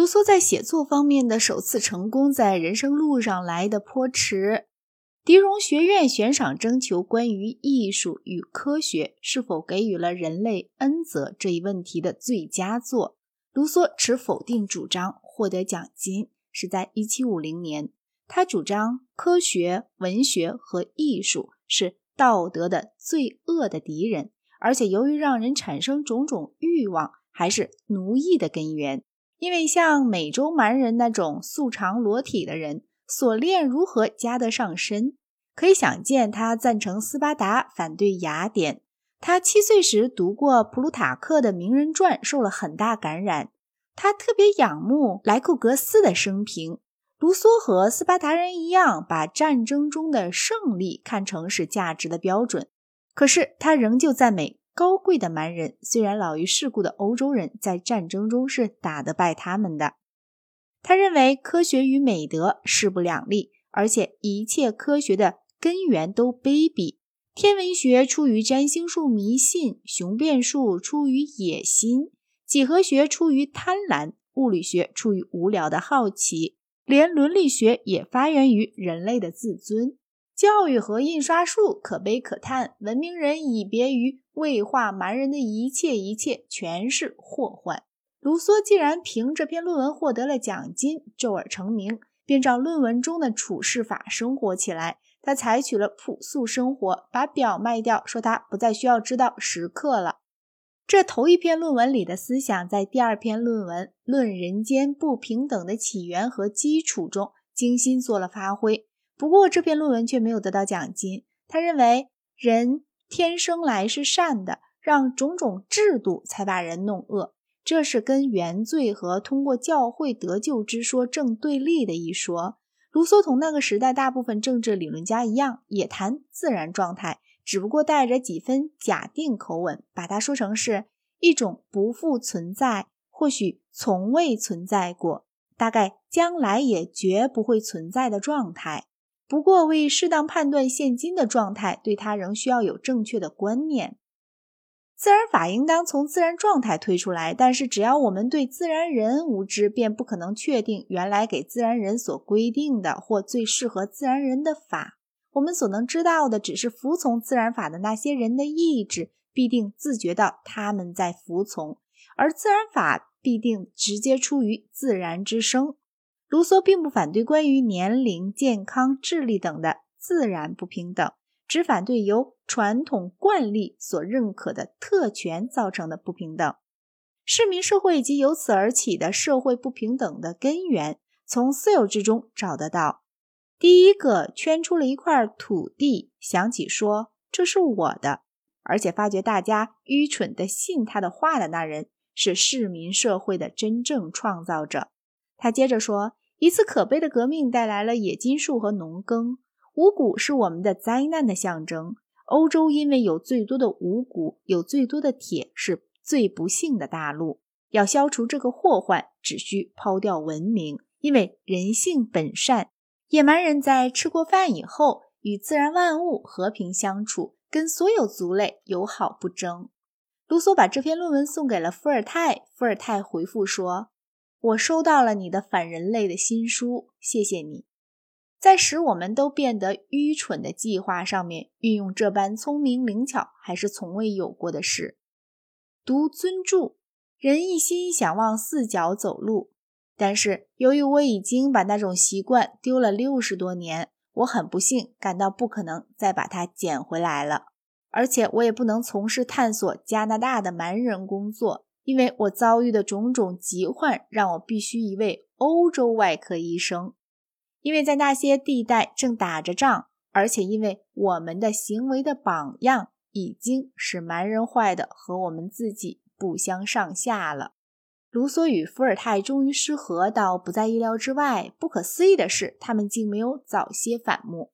卢梭在写作方面的首次成功，在人生路上来的颇迟。狄荣学院悬赏征求关于艺术与科学是否给予了人类恩泽这一问题的最佳作，卢梭持否定主张，获得奖金是在1750年。他主张科学、文学和艺术是道德的罪恶的敌人，而且由于让人产生种种欲望，还是奴役的根源。因为像美洲蛮人那种素常裸体的人。锁链如何加得上身？可以想见，他赞成斯巴达，反对雅典。他七岁时读过普鲁塔克的名人传，受了很大感染。他特别仰慕莱库格斯的生平。卢梭和斯巴达人一样，把战争中的胜利看成是价值的标准。可是他仍旧赞美高贵的蛮人，虽然老于世故的欧洲人在战争中是打得败他们的。他认为科学与美德势不两立，而且一切科学的根源都卑鄙。天文学出于占星术迷信，雄辩术出于野心，几何学出于贪婪，物理学出于无聊的好奇，连伦理学也发源于人类的自尊。教育和印刷术可悲可叹，文明人以别于未化蛮人的一切，一切全是祸患。卢梭既然凭这篇论文获得了奖金，骤而成名，便照论文中的处事法生活起来。他采取了朴素生活，把表卖掉，说他不再需要知道时刻了。这头一篇论文里的思想，在第二篇论文《论人间不平等的起源和基础》中精心做了发挥。不过，这篇论文却没有得到奖金。他认为人天生来是善的，让种种制度才把人弄恶。这是跟原罪和通过教会得救之说正对立的一说。卢梭同那个时代大部分政治理论家一样，也谈自然状态，只不过带着几分假定口吻，把它说成是一种不复存在，或许从未存在过，大概将来也绝不会存在的状态。不过，为适当判断现今的状态，对他仍需要有正确的观念。自然法应当从自然状态推出来，但是只要我们对自然人无知，便不可能确定原来给自然人所规定的或最适合自然人的法。我们所能知道的，只是服从自然法的那些人的意志必定自觉到他们在服从，而自然法必定直接出于自然之生。卢梭并不反对关于年龄、健康、智力等的自然不平等。只反对由传统惯例所认可的特权造成的不平等，市民社会以及由此而起的社会不平等的根源，从私有制中找得到。第一个圈出了一块土地，想起说这是我的，而且发觉大家愚蠢的信他的话的那人，是市民社会的真正创造者。他接着说，一次可悲的革命带来了冶金术和农耕。五谷是我们的灾难的象征。欧洲因为有最多的五谷，有最多的铁，是最不幸的大陆。要消除这个祸患，只需抛掉文明，因为人性本善。野蛮人在吃过饭以后，与自然万物和平相处，跟所有族类友好不争。卢梭把这篇论文送给了伏尔泰，伏尔泰回复说：“我收到了你的反人类的新书，谢谢你。”在使我们都变得愚蠢的计划上面运用这般聪明灵巧，还是从未有过的事。读尊著，人一心想往四角走路，但是由于我已经把那种习惯丢了六十多年，我很不幸感到不可能再把它捡回来了。而且我也不能从事探索加拿大的蛮人工作，因为我遭遇的种种疾患让我必须一位欧洲外科医生。因为在那些地带正打着仗，而且因为我们的行为的榜样已经使蛮人坏的和我们自己不相上下了。卢梭与伏尔泰终于失和，到不在意料之外。不可思议的是，他们竟没有早些反目。